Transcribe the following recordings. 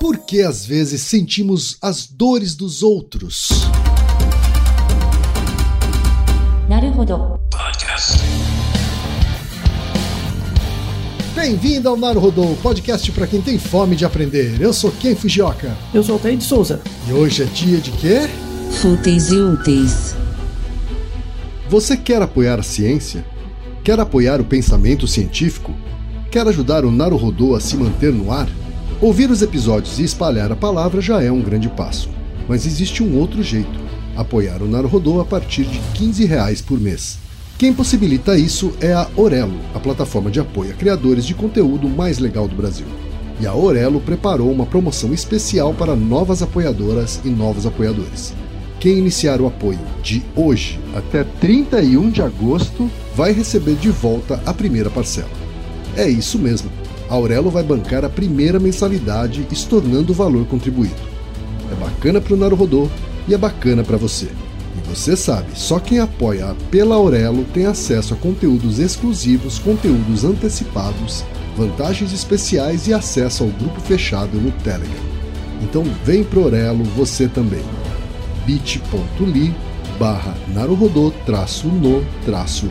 Por que às vezes sentimos as dores dos outros? Bem-vindo ao Naruhodô, podcast para quem tem fome de aprender. Eu sou Ken Fujioka. Eu sou o de Souza. E hoje é dia de quê? Fúteis e úteis. Você quer apoiar a ciência? Quer apoiar o pensamento científico? Quer ajudar o Naruhodô a se manter no ar? Ouvir os episódios e espalhar a palavra já é um grande passo. Mas existe um outro jeito: apoiar o Naruhodô a partir de 15 reais por mês. Quem possibilita isso é a Orelo, a plataforma de apoio a criadores de conteúdo mais legal do Brasil. E a Orelo preparou uma promoção especial para novas apoiadoras e novos apoiadores. Quem iniciar o apoio de hoje até 31 de agosto vai receber de volta a primeira parcela. É isso mesmo. Aurelo vai bancar a primeira mensalidade, estornando o valor contribuído. É bacana para o Naruhodô e é bacana para você. E você sabe, só quem apoia pela Aurelo tem acesso a conteúdos exclusivos, conteúdos antecipados, vantagens especiais e acesso ao grupo fechado no Telegram. Então vem pro Aurelo você também. bit.ly barra traço no traço.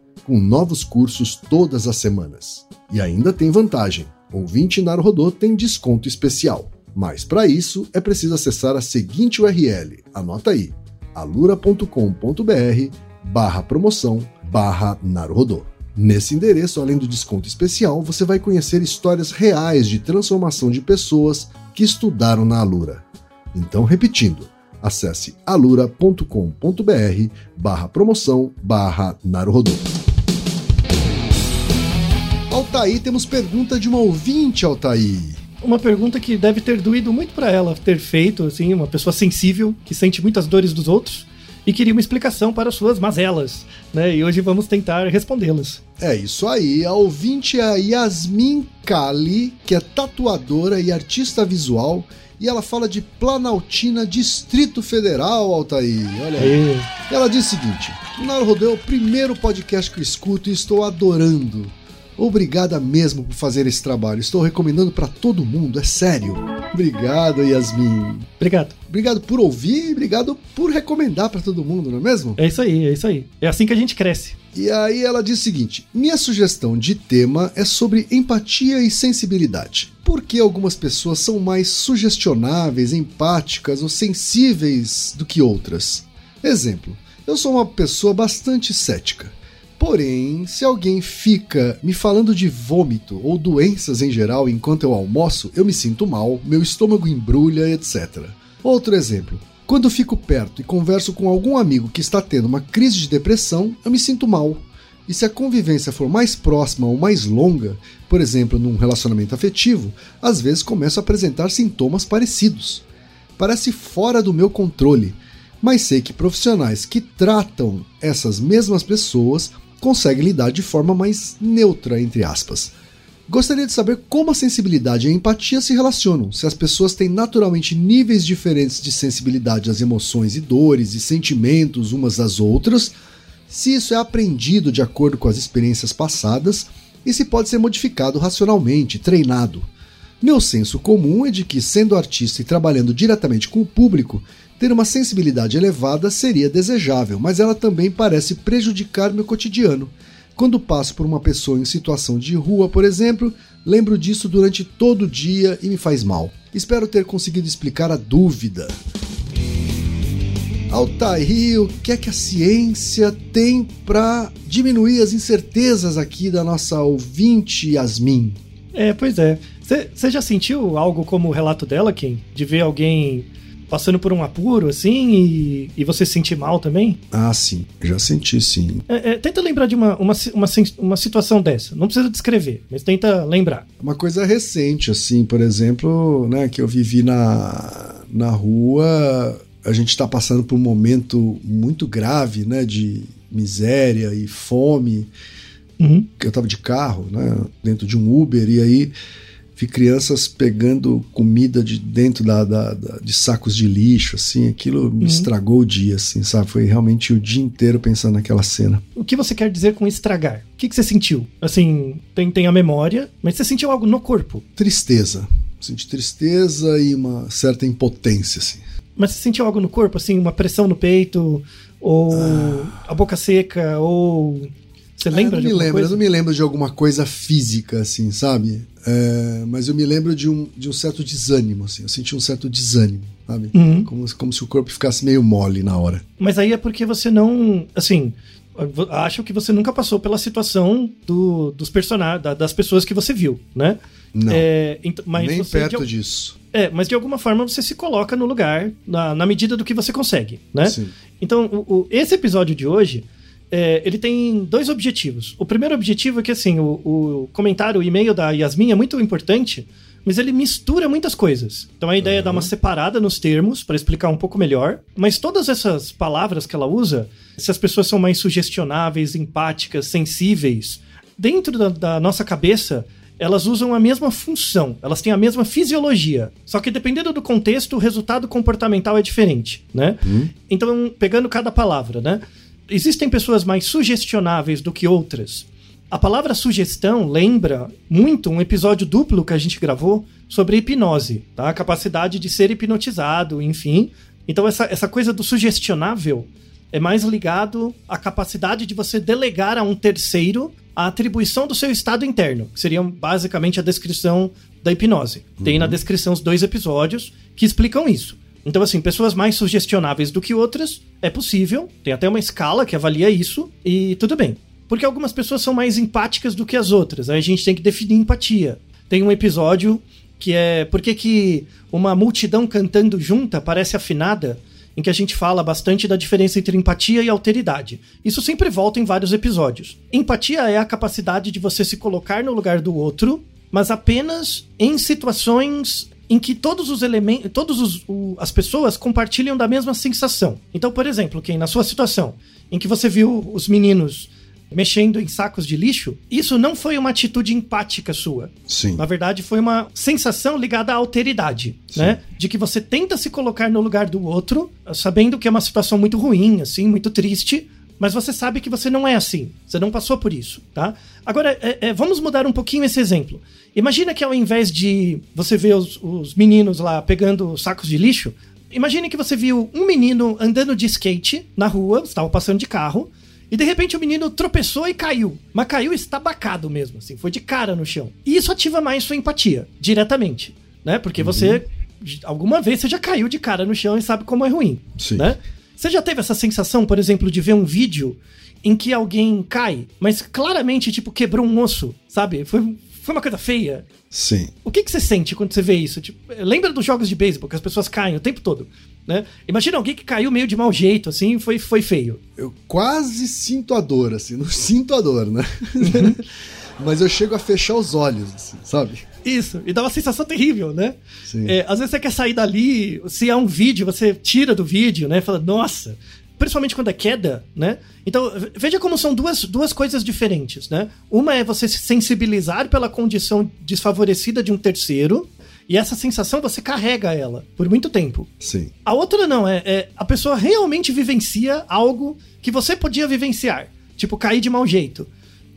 com novos cursos todas as semanas. E ainda tem vantagem: ouvinte Naruhodô tem desconto especial. Mas para isso é preciso acessar a seguinte URL, anota aí, alura.com.br barra promoção barra. Nesse endereço, além do desconto especial, você vai conhecer histórias reais de transformação de pessoas que estudaram na Alura. Então, repetindo, acesse alura.com.br barra promoção barra Naruhodô. Altaí, temos pergunta de uma ouvinte, Altaí. Uma pergunta que deve ter doído muito para ela ter feito, assim, uma pessoa sensível que sente muitas dores dos outros e queria uma explicação para suas mazelas, né? E hoje vamos tentar respondê-las. É isso aí, a ouvinte é a Yasmin Kali, que é tatuadora e artista visual, e ela fala de Planaltina, Distrito Federal, Altair. Olha aí. Ela diz o seguinte: Naruhodô é o primeiro podcast que eu escuto e estou adorando. Obrigada mesmo por fazer esse trabalho. Estou recomendando para todo mundo, é sério. Obrigado, Yasmin. Obrigado. Obrigado por ouvir e obrigado por recomendar para todo mundo, não é mesmo? É isso aí, é isso aí. É assim que a gente cresce. E aí ela diz o seguinte: minha sugestão de tema é sobre empatia e sensibilidade. Por que algumas pessoas são mais sugestionáveis, empáticas ou sensíveis do que outras? Exemplo: eu sou uma pessoa bastante cética. Porém, se alguém fica me falando de vômito ou doenças em geral enquanto eu almoço, eu me sinto mal, meu estômago embrulha, etc. Outro exemplo. Quando fico perto e converso com algum amigo que está tendo uma crise de depressão, eu me sinto mal. E se a convivência for mais próxima ou mais longa, por exemplo, num relacionamento afetivo, às vezes começo a apresentar sintomas parecidos. Parece fora do meu controle, mas sei que profissionais que tratam essas mesmas pessoas consegue lidar de forma mais neutra, entre aspas. Gostaria de saber como a sensibilidade e a empatia se relacionam, se as pessoas têm naturalmente níveis diferentes de sensibilidade às emoções e dores e sentimentos umas das outras, se isso é aprendido de acordo com as experiências passadas e se pode ser modificado racionalmente, treinado. Meu senso comum é de que, sendo artista e trabalhando diretamente com o público, ter uma sensibilidade elevada seria desejável, mas ela também parece prejudicar meu cotidiano. Quando passo por uma pessoa em situação de rua, por exemplo, lembro disso durante todo o dia e me faz mal. Espero ter conseguido explicar a dúvida. Altair, o que é que a ciência tem para diminuir as incertezas aqui da nossa ouvinte Yasmin? É, pois é. Você já sentiu algo como o relato dela, Kim? De ver alguém passando por um apuro, assim, e, e você se sentir mal também? Ah, sim. Já senti, sim. É, é, tenta lembrar de uma, uma, uma, uma situação dessa. Não precisa descrever, mas tenta lembrar. Uma coisa recente, assim, por exemplo, né, que eu vivi na, na rua, a gente está passando por um momento muito grave, né, de miséria e fome. Uhum. eu tava de carro, né, dentro de um Uber, e aí vi crianças pegando comida de dentro da, da- da- de sacos de lixo, assim, aquilo me estragou o dia, assim, sabe? Foi realmente o dia inteiro pensando naquela cena. O que você quer dizer com estragar? O que, que você sentiu? Assim, tem, tem a memória, mas você sentiu algo no corpo. Tristeza. Senti tristeza e uma certa impotência, assim. Mas você sentiu algo no corpo, assim, uma pressão no peito, ou a boca seca, ou. Você lembra Ah, eu de não me alguma lembro, coisa? eu não me lembro de alguma coisa física, assim, sabe? É, mas eu me lembro de um, de um certo desânimo, assim. Eu senti um certo desânimo, sabe? Uhum. Como, como se o corpo ficasse meio mole na hora. Mas aí é porque você não. Assim. Acho que você nunca passou pela situação do- dos personagens, da- das pessoas que você viu, né? Não, É, ent- mas nem você, perto de, disso. É, mas de alguma forma você se coloca no lugar, na, na medida do que você consegue, né? Sim. Então, o- o- esse episódio de hoje, é, ele tem dois objetivos. O primeiro objetivo é que, assim, o, o comentário, o e-mail da Yasmin é muito importante, mas ele mistura muitas coisas. Então, a ideia é dar uma separada nos termos, para explicar um pouco melhor. Mas todas essas palavras que ela usa, se as pessoas são mais sugestionáveis, empáticas, sensíveis, dentro da, da nossa cabeça, elas usam a mesma função, elas têm a mesma fisiologia. Só que dependendo do contexto, o resultado comportamental é diferente, né? Então, pegando cada palavra, né? Existem pessoas mais sugestionáveis do que outras. A palavra sugestão lembra muito um episódio duplo que a gente gravou sobre hipnose, tá? A capacidade de ser hipnotizado, enfim. Então, essa, essa coisa do sugestionável é mais ligado à capacidade de você delegar a um terceiro a atribuição do seu estado interno, que seria basicamente a descrição da hipnose. Tem na descrição os dois episódios que explicam isso. Então, assim, pessoas mais sugestionáveis do que outras é possível, tem até uma escala que avalia isso, e tudo bem. Porque algumas pessoas são mais empáticas do que as outras, aí a gente tem que definir empatia. Tem um episódio que é por que que uma multidão cantando junta parece afinada, em que a gente fala bastante da diferença entre empatia e alteridade. Isso sempre volta em vários episódios. Empatia é a capacidade de você se colocar no lugar do outro, mas apenas em situações em que todos os elementos, todas as pessoas compartilham da mesma sensação. Então, por exemplo, quem na sua situação, em que você viu os meninos mexendo em sacos de lixo, isso não foi uma atitude empática sua. Sim. Na verdade, foi uma sensação ligada à alteridade, né? De que você tenta se colocar no lugar do outro, sabendo que é uma situação muito ruim, assim, muito triste, mas você sabe que você não é assim. Você não passou por isso, tá? Agora, é, é, vamos mudar um pouquinho esse exemplo. Imagina que ao invés de você ver os, os meninos lá pegando sacos de lixo, imagine que você viu um menino andando de skate na rua, estava passando de carro, e de repente o menino tropeçou e caiu. Mas caiu estabacado mesmo, assim, foi de cara no chão. E isso ativa mais sua empatia, diretamente, né? Porque você, alguma vez, você já caiu de cara no chão e sabe como é ruim, Sim. né? Você já teve essa sensação, por exemplo, de ver um vídeo em que alguém cai, mas claramente, tipo, quebrou um osso, sabe? Foi, foi uma coisa feia. Sim. O que, que você sente quando você vê isso? Tipo, lembra dos jogos de beisebol, que as pessoas caem o tempo todo, né? Imagina alguém que caiu meio de mau jeito, assim, foi, foi feio. Eu quase sinto a dor, assim. Não sinto a dor, né? Uhum. Mas eu chego a fechar os olhos, assim, sabe? Isso, e dá uma sensação terrível, né? Sim. É, às vezes você quer sair dali, se há um vídeo, você tira do vídeo, né? Fala, nossa. Principalmente quando é queda, né? Então, veja como são duas, duas coisas diferentes, né? Uma é você se sensibilizar pela condição desfavorecida de um terceiro, e essa sensação você carrega ela por muito tempo. Sim. A outra não, é, é a pessoa realmente vivencia algo que você podia vivenciar. Tipo, cair de mau jeito.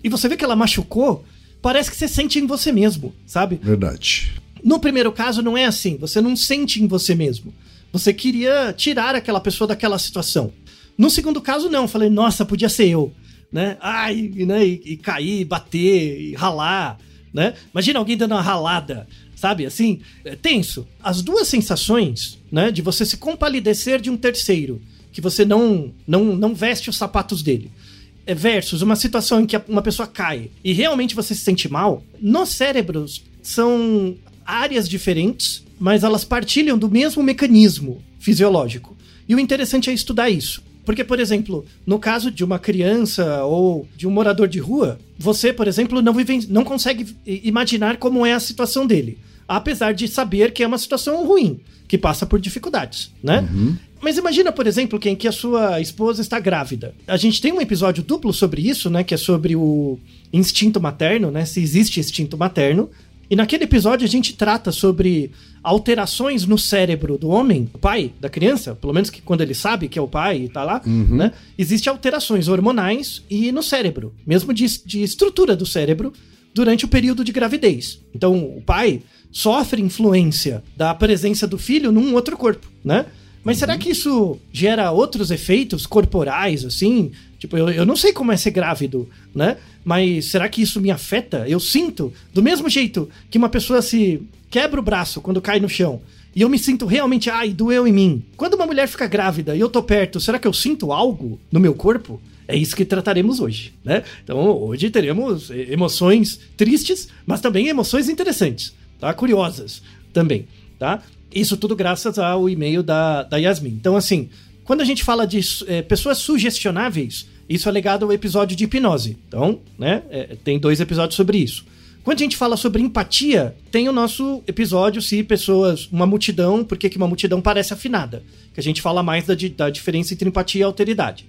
E você vê que ela machucou, parece que você sente em você mesmo, sabe? Verdade. No primeiro caso, não é assim. Você não sente em você mesmo. Você queria tirar aquela pessoa daquela situação. No segundo caso, não. Falei, nossa, podia ser eu. Né? Ai, né? E, e cair, bater, e ralar. Né? Imagina alguém dando uma ralada. Sabe, assim, é tenso. As duas sensações, né, de você se compalidecer de um terceiro, que você não, não, não veste os sapatos dele, é versus uma situação em que uma pessoa cai e realmente você se sente mal, nos cérebros são áreas diferentes, mas elas partilham do mesmo mecanismo fisiológico. E o interessante é estudar isso. Porque, por exemplo, no caso de uma criança ou de um morador de rua, você, por exemplo, não, vive, não consegue imaginar como é a situação dele. Apesar de saber que é uma situação ruim, que passa por dificuldades, né? Uhum. Mas imagina, por exemplo, quem que a sua esposa está grávida. A gente tem um episódio duplo sobre isso, né? Que é sobre o instinto materno, né? Se existe instinto materno. E naquele episódio a gente trata sobre alterações no cérebro do homem, o pai da criança, pelo menos que quando ele sabe que é o pai e tá lá, Uhum. né? Existem alterações hormonais e no cérebro, mesmo de, de estrutura do cérebro, durante o período de gravidez. Então o pai sofre influência da presença do filho num outro corpo, né? Mas será que isso gera outros efeitos corporais, assim? Tipo, eu, eu não sei como é ser grávido, né? Mas será que isso me afeta? Eu sinto, do mesmo jeito que uma pessoa se quebra o braço quando cai no chão, e eu me sinto realmente, ai, doeu em mim. Quando uma mulher fica grávida e eu tô perto, será que eu sinto algo no meu corpo? É isso que trataremos hoje, né? Então, hoje teremos emoções tristes, mas também emoções interessantes, tá? Curiosas também, tá? Isso tudo graças ao e-mail da, da Yasmin. Então, assim, quando a gente fala de eh, pessoas sugestionáveis, isso é legado ao episódio de hipnose. Então, né, eh, tem dois episódios sobre isso. Quando a gente fala sobre empatia, tem o nosso episódio se pessoas, uma multidão, por que uma multidão parece afinada? Que a gente fala mais da, da diferença entre empatia e alteridade.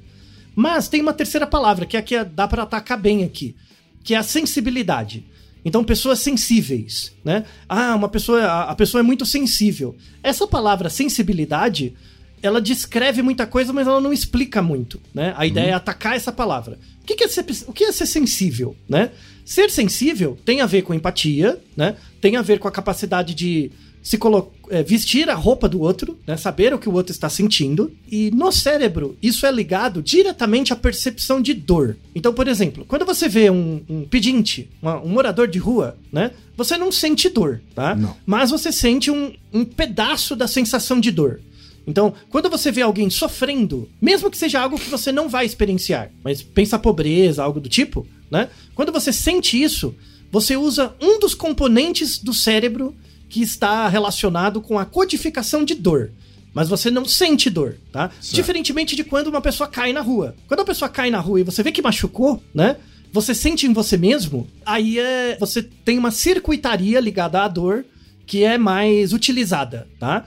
Mas tem uma terceira palavra, que é a que dá para atacar bem aqui, que é a sensibilidade. Então, pessoas sensíveis, né? Ah, uma pessoa, a pessoa é muito sensível. Essa palavra sensibilidade, ela descreve muita coisa, mas ela não explica muito, né? A ideia é atacar essa palavra. O que, que é ser, o que é ser sensível, né? Ser sensível tem a ver com empatia, né? Tem a ver com a capacidade de se é, vestir a roupa do outro, né? saber o que o outro está sentindo. E no cérebro, isso é ligado diretamente à percepção de dor. Então, por exemplo, quando você vê um, um pedinte, uma- um morador de rua, né? Você não sente dor, tá? Não. Mas você sente um, um pedaço da sensação de dor. Então, quando você vê alguém sofrendo, mesmo que seja algo que você não vai experienciar, mas pensa pobreza, algo do tipo, né? Quando você sente isso, você usa um dos componentes do cérebro que está relacionado com a codificação de dor. Mas você não sente dor, tá? Certo. Diferentemente de quando uma pessoa cai na rua. Quando a pessoa cai na rua e você vê que machucou, né? Você sente em você mesmo, aí é, você tem uma circuitaria ligada à dor que é mais utilizada, tá?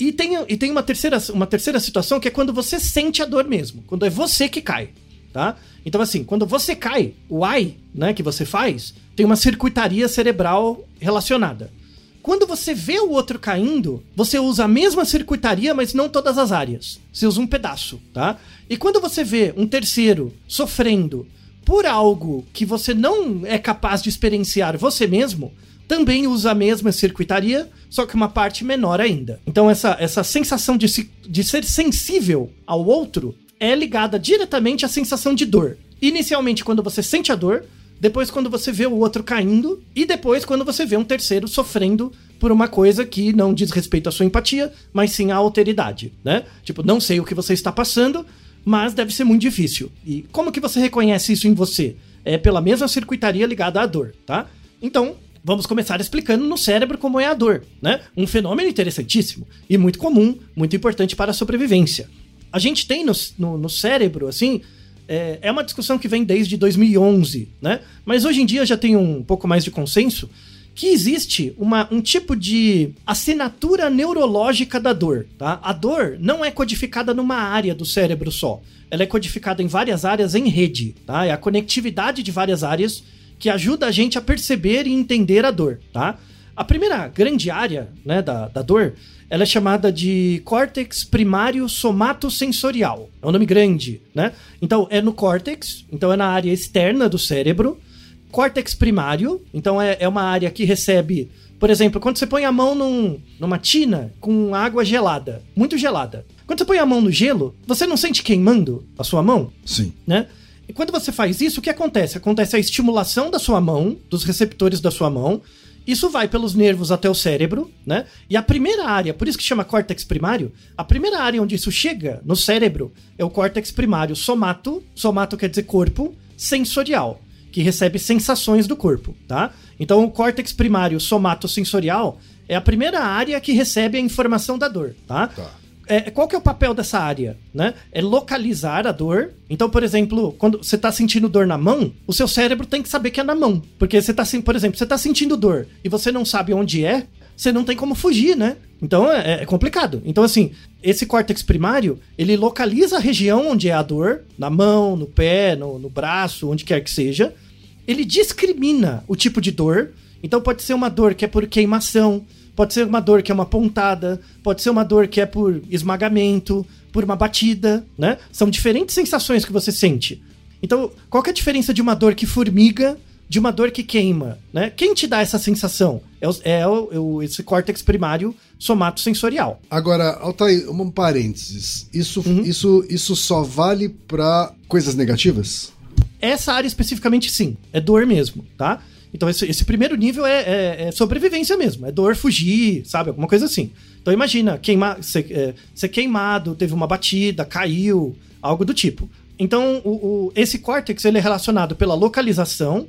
E tem, e tem uma, terceira, uma terceira situação que é quando você sente a dor mesmo, quando é você que cai, tá? Então, assim, quando você cai, o ai, né, que você faz, tem uma circuitaria cerebral relacionada. Quando você vê o outro caindo, você usa a mesma circuitaria, mas não todas as áreas. Você usa um pedaço, tá? E quando você vê um terceiro sofrendo por algo que você não é capaz de experienciar você mesmo, também usa a mesma circuitaria, só que uma parte menor ainda. Então essa, essa sensação de, se- de ser sensível ao outro é ligada diretamente à sensação de dor. Inicialmente quando você sente a dor, depois quando você vê o outro caindo e depois quando você vê um terceiro sofrendo por uma coisa que não diz respeito à sua empatia, mas sim à alteridade, né? Tipo, não sei o que você está passando, mas deve ser muito difícil. E como que você reconhece isso em você? É pela mesma circuitaria ligada à dor, tá? Então, vamos começar explicando no cérebro como é a dor, né? Um fenômeno interessantíssimo e muito comum, muito importante para a sobrevivência. A gente tem no, no, no cérebro, assim, é, é uma discussão que vem desde 2011, né? Mas hoje em dia já tem um pouco mais de consenso que existe uma, um tipo de assinatura neurológica da dor, tá? A dor não é codificada numa área do cérebro só. Ela é codificada em várias áreas em rede, tá? É a conectividade de várias áreas que ajuda a gente a perceber e entender a dor, tá? A primeira grande área, né, da, da dor, ela é chamada de córtex primário somatosensorial. É um nome grande, né? Então, é no córtex, então é na área externa do cérebro. Córtex primário, então é, é uma área que recebe, por exemplo, quando você põe a mão num, numa tina com água gelada, muito gelada. Quando você põe a mão no gelo, você não sente queimando a sua mão? Sim. né? E quando você faz isso, o que acontece? Acontece a estimulação da sua mão, dos receptores da sua mão. Isso vai pelos nervos até o cérebro, né? E a primeira área, por isso que chama córtex primário, a primeira área onde isso chega no cérebro é o córtex primário somato, somato quer dizer corpo, sensorial, que recebe sensações do corpo, tá? Então o córtex primário somatosensorial é a primeira área que recebe a informação da dor, tá? Tá. É, qual que é o papel dessa área, né? É localizar a dor. Então, por exemplo, quando você tá sentindo dor na mão, o seu cérebro tem que saber que é na mão. Porque você tá, por exemplo, você tá sentindo dor e você não sabe onde é, você não tem como fugir, né? Então é, é complicado. Então, assim, esse córtex primário, ele localiza a região onde é a dor, na mão, no pé, no, no braço, onde quer que seja. Ele discrimina o tipo de dor. Então pode ser uma dor que é por queimação, pode ser uma dor que é uma pontada, pode ser uma dor que é por esmagamento, por uma batida, né? São diferentes sensações que você sente. Então, qual é a diferença de uma dor que formiga de uma dor que queima, né? Quem te dá essa sensação? É, o- é o- é esse córtex primário somatosensorial. Agora, Altair, um parênteses. Isso, Uhum. isso, isso só vale pra coisas negativas? Essa área especificamente, sim. É dor mesmo, tá? Então, esse, esse primeiro nível é, é- é sobrevivência mesmo. É dor, fugir, sabe? Alguma coisa assim. Então, imagina, ser, é, ser queimado, teve uma batida, caiu, algo do tipo. Então, o, o- esse córtex ele é relacionado pela localização,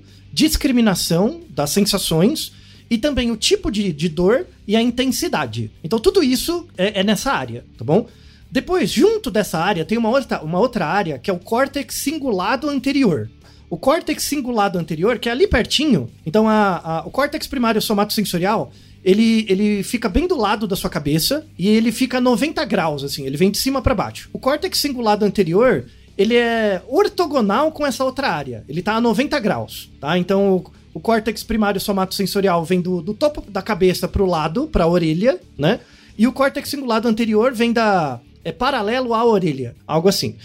discriminação das sensações e também o tipo de, de dor e a intensidade. Então, tudo isso é, é nessa área, tá bom? Depois, junto dessa área, tem uma outra, uma outra área que é o córtex cingulado anterior. O córtex cingulado anterior, que é ali pertinho, então a, a- o córtex primário somatosensorial, ele, ele fica bem do lado da sua cabeça e ele fica 90 graus, assim, ele vem de cima para baixo. O córtex cingulado anterior, ele é ortogonal com essa outra área, ele tá a 90 graus, tá? Então o, o córtex primário somatosensorial vem do, do topo da cabeça pro lado, pra orelha, né? E o córtex cingulado anterior vem da. É paralelo à orelha, algo assim.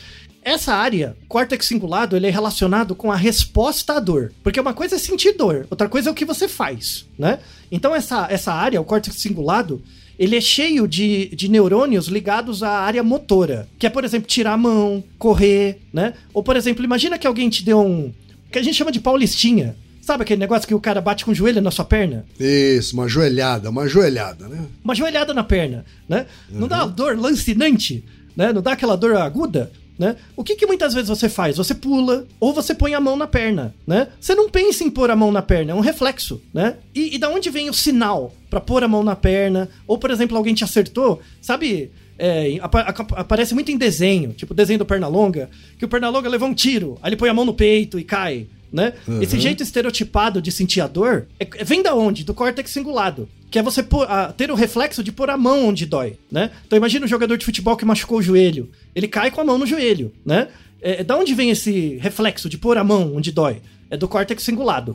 Essa área, córtex cingulado, ele é relacionado com a resposta à dor. Porque uma coisa é sentir dor, outra coisa é o que você faz, né? Então essa, essa área, o córtex cingulado, ele é cheio de, de neurônios ligados à área motora. Que é, por exemplo, tirar a mão, correr, né? Ou, por exemplo, imagina que alguém te deu um... que a gente chama de paulistinha. Sabe aquele negócio que o cara bate com o joelho na sua perna? Isso, uma joelhada, uma joelhada, né? uma joelhada na perna, né? Não dá dor lancinante, né? Não dá aquela dor aguda, né? O que, que muitas vezes você faz? Você pula ou você põe a mão na perna, né? Você não pensa em pôr a mão na perna, é um reflexo, né? E, e da onde vem o sinal pra pôr a mão na perna? Ou, por exemplo, alguém te acertou, sabe? é, apa- apa- aparece muito em desenho, tipo desenho do Pernalonga, que o Pernalonga levou um tiro, aí ele põe a mão no peito e cai, né? Esse jeito estereotipado de sentir a dor é- vem da onde? Do córtex cingulado. Que é você pôr- a- ter o reflexo de pôr a mão onde dói, né? Então imagina um jogador de futebol que machucou o joelho. Ele cai com a mão no joelho, né? É, da onde vem esse reflexo de pôr a mão onde dói? É do córtex cingulado.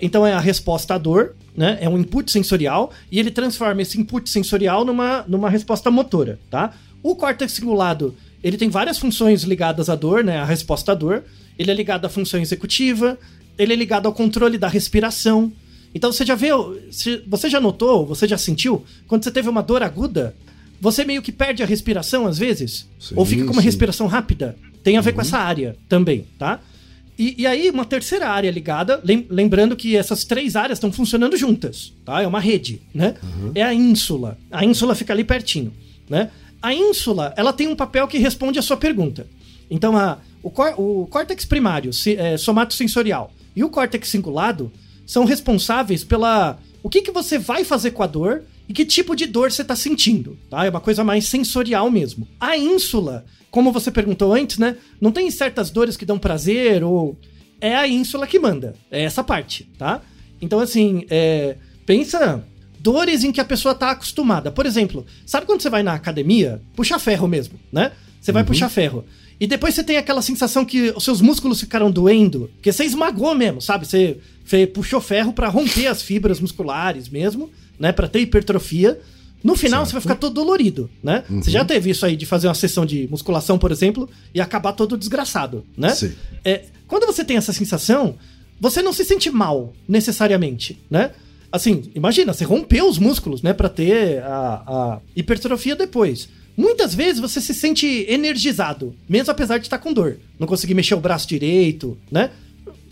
Então é a resposta à dor, né? É um input sensorial e ele transforma esse input sensorial numa, numa resposta motora, tá? O córtex cingulado, ele tem várias funções ligadas à dor, né? A resposta à dor. Ele é ligado à função executiva, ele é ligado ao controle da respiração. Então você já se- você já notou, você já sentiu, quando você teve uma dor aguda, você meio que perde a respiração às vezes? Sim, Ou fica com uma sim. respiração rápida? Tem a ver com essa área também, tá? E, e aí, uma terceira área ligada, lem- lembrando que essas três áreas estão funcionando juntas, tá? É uma rede, né? É a ínsula. A ínsula fica ali pertinho, né? A ínsula, ela tem um papel que responde à sua pergunta. Então, a, o, cór- o córtex primário, se- é, somatosensorial, e o córtex cingulado são responsáveis pela... O que, que você vai fazer com a dor e que tipo de dor você está sentindo, tá? É uma coisa mais sensorial mesmo. A ínsula, como você perguntou antes, né? Não tem certas dores que dão prazer ou... É a ínsula que manda. É essa parte, tá? Então, assim, é, pensa dores em que a pessoa tá acostumada. Por exemplo, sabe quando você vai na academia? Puxa ferro mesmo, né? Você vai puxar ferro. E depois você tem aquela sensação que os seus músculos ficaram doendo, porque você esmagou mesmo, sabe? Você, você puxou ferro pra romper as fibras musculares mesmo, né? Pra ter hipertrofia. No final você vai ficar todo dolorido, né? Você já teve isso aí de fazer uma sessão de musculação, por exemplo, e acabar todo desgraçado, né? Sim. É, quando você tem essa sensação, você não se sente mal, necessariamente, né? Assim, imagina, você rompeu os músculos, né, pra ter a, a hipertrofia depois. Muitas vezes você se sente energizado, mesmo apesar de estar com dor. Não conseguir mexer o braço direito, né?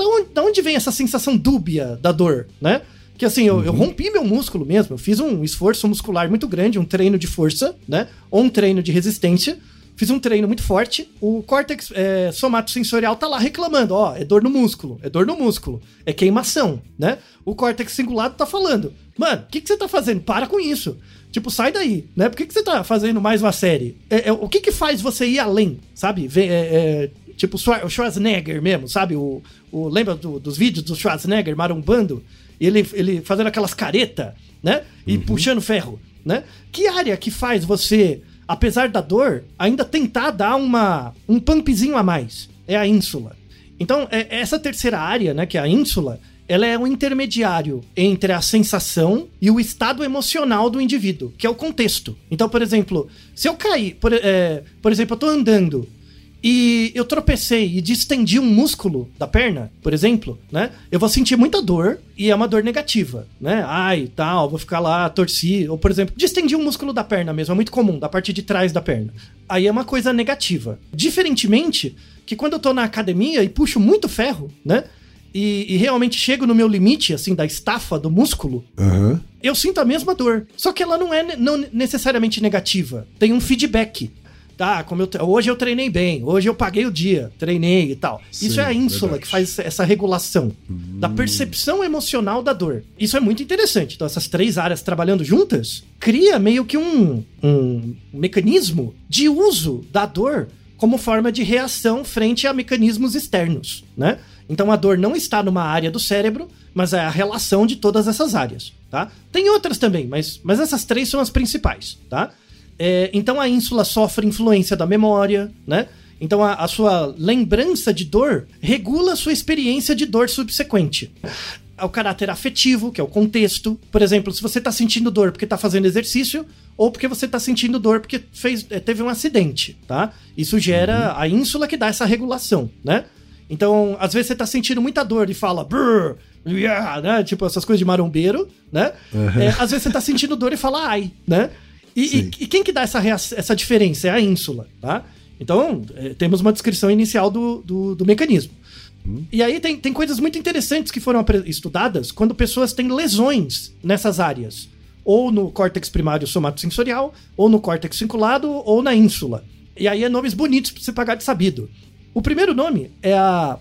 Onde, da onde vem essa sensação dúbia da dor, né? Que assim, eu, eu rompi meu músculo mesmo, eu fiz um esforço muscular muito grande, um treino de força, né? Ou um treino de resistência. Fiz um treino muito forte. O córtex é, somatosensorial tá lá reclamando, ó, é dor no músculo, é dor no músculo, é queimação, né? O córtex cingulado tá falando, mano, o que, que você tá fazendo? Para com isso. Tipo, sai daí, né? Por que, que você tá fazendo mais uma série? É, é, o que que faz você ir além, sabe? É, é, tipo, o Schwarzenegger mesmo, sabe? O, o, lembra do- dos vídeos do Schwarzenegger marombando? Ele, ele fazendo aquelas caretas, né? E puxando ferro, né? Que área que faz você, apesar da dor, ainda tentar dar uma, um pumpzinho a mais? É a ínsula. Então, é- essa terceira área, né, que é a ínsula, ela é um intermediário entre a sensação e o estado emocional do indivíduo, que é o contexto. Então, por exemplo, se eu cair, por, é, por exemplo, eu tô andando e eu tropecei e distendi um músculo da perna, por exemplo, né? Eu vou sentir muita dor e é uma dor negativa, né? Ai, tal, vou ficar lá, torci. Ou, por exemplo, distendi um músculo da perna mesmo, é muito comum, da parte de trás da perna. Aí é uma coisa negativa. Diferentemente que quando eu tô na academia e puxo muito ferro, né? E, e realmente chego no meu limite, assim, da estafa do músculo, Aham. eu sinto a mesma dor. Só que ela não é não necessariamente negativa. Tem um feedback. Tá, como eu, hoje eu treinei bem, hoje eu paguei o dia, treinei e tal. Isso Sim, é a ínsula verdade. que faz essa regulação da percepção emocional da dor. Isso é muito interessante. Então, essas três áreas trabalhando juntas cria meio que um, um mecanismo de uso da dor como forma de reação frente a mecanismos externos, né? Então a dor não está numa área do cérebro, mas é a relação de todas essas áreas, tá? Tem outras também, mas, mas essas três são as principais, tá? É, então a ínsula sofre influência da memória, né? Então a, a sua lembrança de dor regula a sua experiência de dor subsequente. O caráter afetivo, que é o contexto. Por exemplo, se você está sentindo dor porque está fazendo exercício, ou porque você está sentindo dor porque fez, é, teve um acidente, tá? Isso gera a ínsula que dá essa regulação, né? Então, às vezes você tá sentindo muita dor e fala brrr, yeah, né? Tipo essas coisas de marombeiro, né? É, às vezes você tá sentindo dor e fala ai, né? E, e- e quem que dá essa, essa diferença? É a ínsula, tá? Então, é, temos uma descrição inicial do, do, do mecanismo. E aí tem, tem coisas muito interessantes que foram estudadas quando pessoas têm lesões nessas áreas. Ou no córtex primário somatosensorial, ou no córtex cinculado, ou na ínsula. E aí é nomes bonitos pra você pagar de sabido. O primeiro nome é a,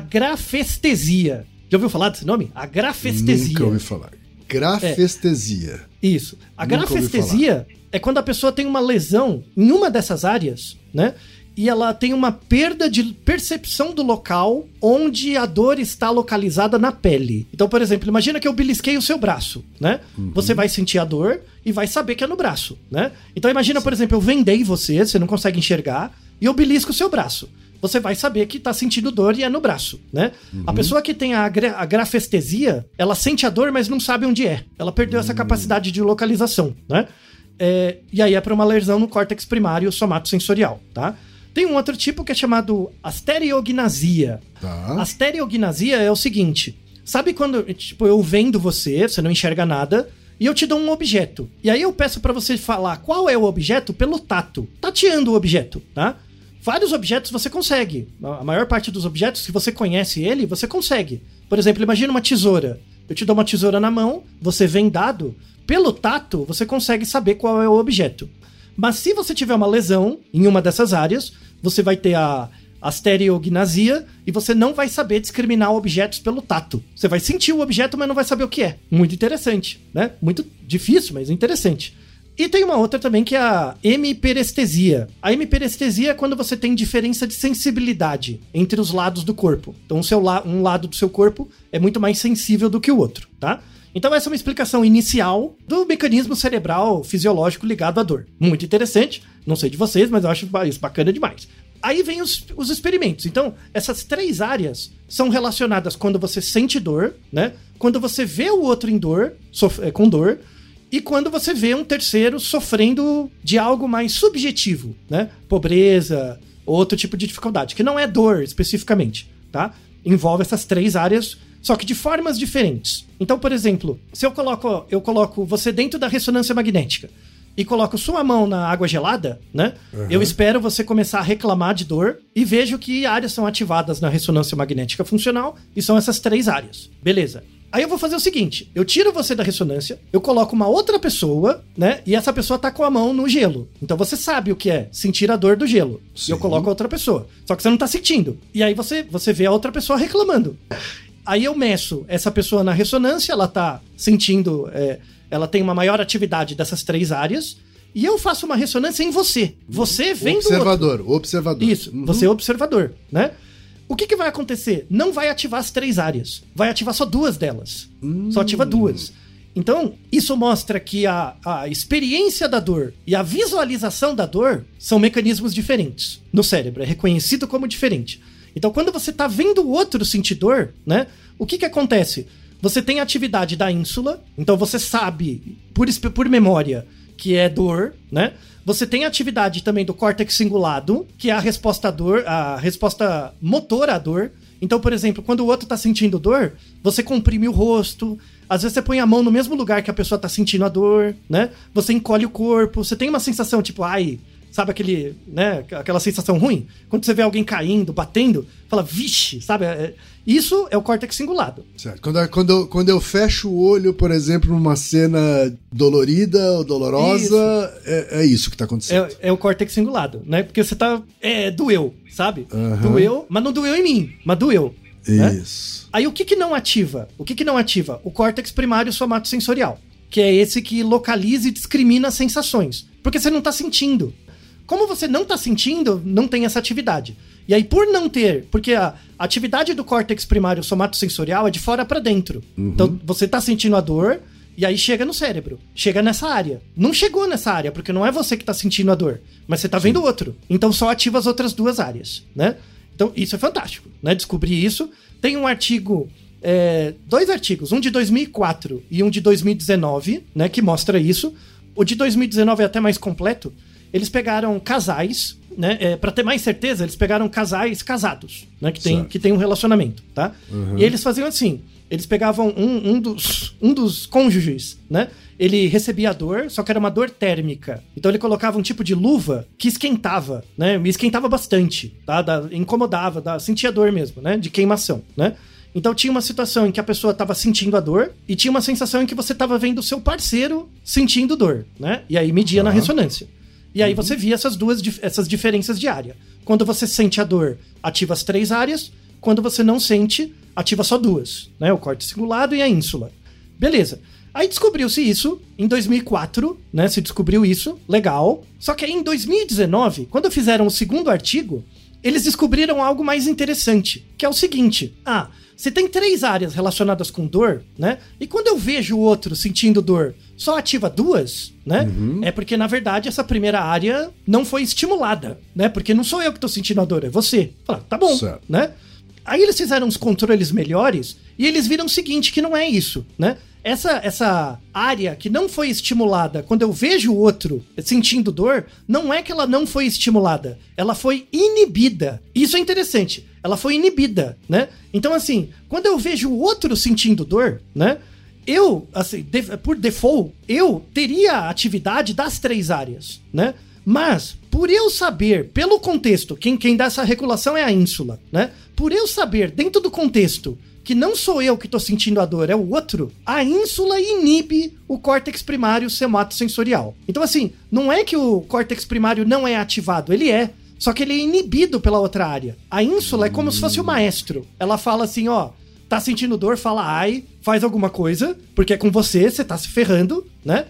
grafestesia. Já ouviu falar desse nome? A grafestesia. Nunca ouvi falar. Grafestesia. Isso. A Nunca grafestesia é quando a pessoa tem uma lesão em uma dessas áreas, né? E ela tem uma perda de percepção do local onde a dor está localizada na pele. Então, por exemplo, imagina que eu belisquei o seu braço, né? Você vai sentir a dor e vai saber que é no braço, né? Então, imagina, por exemplo, eu vendei você, você não consegue enxergar, e eu belisco o seu braço. Você vai saber que tá sentindo dor e é no braço, né? A pessoa que tem a, gra a grafestesia, ela sente a dor, mas não sabe onde é. Ela perdeu essa capacidade de localização, né? É, e aí é para uma lesão no córtex primário somatosensorial, tá? Tem um outro tipo que é chamado astereognasia. Tá. Astereognasia é o seguinte: sabe quando tipo, eu vendo você, você não enxerga nada, e eu te dou um objeto. E aí eu peço pra você falar qual é o objeto pelo tato, tateando o objeto, tá? Vários objetos você consegue. A maior parte dos objetos, se você conhece ele, você consegue. Por exemplo, imagina uma tesoura. Eu te dou uma tesoura na mão, você vem dado, pelo tato você consegue saber qual é o objeto. Mas se você tiver uma lesão em uma dessas áreas, você vai ter a astereognasia e você não vai saber discriminar objetos pelo tato. Você vai sentir o objeto, mas não vai saber o que é. Muito interessante, né? Muito difícil, mas interessante. E tem uma outra também que é a hemiperestesia. A hemiperestesia é quando você tem diferença de sensibilidade entre os lados do corpo. Então, seu la um lado do seu corpo é muito mais sensível do que o outro, tá? Então, essa é uma explicação inicial do mecanismo cerebral fisiológico ligado à dor. Muito interessante. Não sei de vocês, mas eu acho isso bacana demais. Aí vem os, os experimentos. Então, essas três áreas são relacionadas quando você sente dor, né? Quando você vê o outro em dor, eh, com dor, e quando você vê um terceiro sofrendo de algo mais subjetivo, né? Pobreza, outro tipo de dificuldade, que não é dor especificamente, tá? Envolve essas três áreas, só que de formas diferentes. Então, por exemplo, se eu coloco, eu coloco você dentro da ressonância magnética e coloco sua mão na água gelada, né? Eu espero você começar a reclamar de dor e vejo que áreas são ativadas na ressonância magnética funcional e são essas três áreas. Beleza. Aí eu vou fazer o seguinte: eu tiro você da ressonância, eu coloco uma outra pessoa, né? E essa pessoa tá com a mão no gelo. Então você sabe o que é sentir a dor do gelo. E eu Sim. coloco a outra pessoa. Só que você não tá sentindo. E aí você, você vê a outra pessoa reclamando. Aí eu meço essa pessoa na ressonância, ela tá sentindo é, ela tem uma maior atividade dessas três áreas, e eu faço uma ressonância em você. Você vem do outro. observador, observador. Isso, Uhum. você é o observador, né? O que, que vai acontecer? Não vai ativar as três áreas. Vai ativar só duas delas. Só ativa duas. Então, isso mostra que a, a experiência da dor e a visualização da dor são mecanismos diferentes no cérebro. É reconhecido como diferente. Então, quando você está vendo o outro sentir dor, né? O que, que acontece? Você tem a atividade da ínsula, então você sabe, por, por memória, que é dor, né? Você tem a atividade também do córtex cingulado, que é a resposta à dor, a resposta motora à dor. Então, por exemplo, quando o outro tá sentindo dor, você comprime o rosto, às vezes você põe a mão no mesmo lugar que a pessoa tá sentindo a dor, né? Você encolhe o corpo, você tem uma sensação tipo, ai, sabe aquele, né, aquela sensação ruim? Quando você vê alguém caindo, batendo, fala, vixe, sabe? É- Isso é o córtex cingulado. Certo. Quando, quando, eu, quando eu fecho o olho, por exemplo, numa cena dolorida ou dolorosa, É, é isso que tá acontecendo. É, é o córtex cingulado, né? Porque você tá. É, doeu, sabe? Aham. Doeu, mas não doeu em mim, mas doeu. né? Isso. Aí o que que não ativa? O que que não ativa? O córtex primário somatosensorial, que é esse que localiza e discrimina as sensações. Porque você não tá sentindo. Como você não tá sentindo, não tem essa atividade. E aí, por não ter, porque a atividade do córtex primário somatosensorial é de fora pra dentro. Então, você tá sentindo a dor, e aí chega no cérebro, chega nessa área. Não chegou nessa área, porque não é você que tá sentindo a dor, mas você tá vendo o outro. Então só ativa as outras duas áreas, né? Então isso é fantástico, né? Descobrir isso. Tem um artigo, é, dois artigos, um de 2004 e um de 2019, né? Que mostra isso. O de 2019 é até mais completo. Eles pegaram casais, né? É, para ter mais certeza, eles pegaram casais casados, né? Que tem, Certo. que tem um relacionamento, tá? E eles faziam assim: eles pegavam um, um, dos, um dos cônjuges, né? Ele recebia a dor, só que era uma dor térmica. Então ele colocava um tipo de luva que esquentava, né? Me esquentava bastante, tá? Da- incomodava, da, sentia dor mesmo, né? De queimação, né? Então tinha uma situação em que a pessoa estava sentindo a dor e tinha uma sensação em que você estava vendo o seu parceiro sentindo dor, né? E aí media na ressonância. E aí você via essas duas essas diferenças de área. Quando você sente a dor, ativa as três áreas. Quando você não sente, ativa só duas, né? O corte cingulado e a ínsula. Beleza. Aí descobriu-se isso em 2004, né? Se descobriu isso, legal. Só que aí em 2019, quando fizeram o segundo artigo, eles descobriram algo mais interessante, que é o seguinte: ah, você tem três áreas relacionadas com dor, né? E quando eu vejo o outro sentindo dor, só ativa duas, né? É porque na verdade essa primeira área não foi estimulada, né? Porque não sou eu que tô sentindo a dor, é você. Fala, tá bom, Certo. né? Aí eles fizeram uns controles melhores e eles viram o seguinte, que não é isso, né? Essa, essa área que não foi estimulada, quando eu vejo o outro sentindo dor, não é que ela não foi estimulada, ela foi inibida. Isso é interessante. Ela foi inibida, né? Então, assim, quando eu vejo o outro sentindo dor, né? Eu, assim, de- por default, eu teria atividade das três áreas, né? Mas, por eu saber, pelo contexto, quem, quem dá essa regulação é a ínsula, né? Por eu saber, dentro do contexto, que não sou eu que tô sentindo a dor, é o outro, a ínsula inibe o córtex primário somatosensorial. Então, assim, não é que o córtex primário não é ativado, ele é. Só que ele é inibido pela outra área. A ínsula é como se fosse o maestro. Ela fala assim, ó, tá sentindo dor, fala ai, faz alguma coisa, porque é com você, você tá se ferrando, né?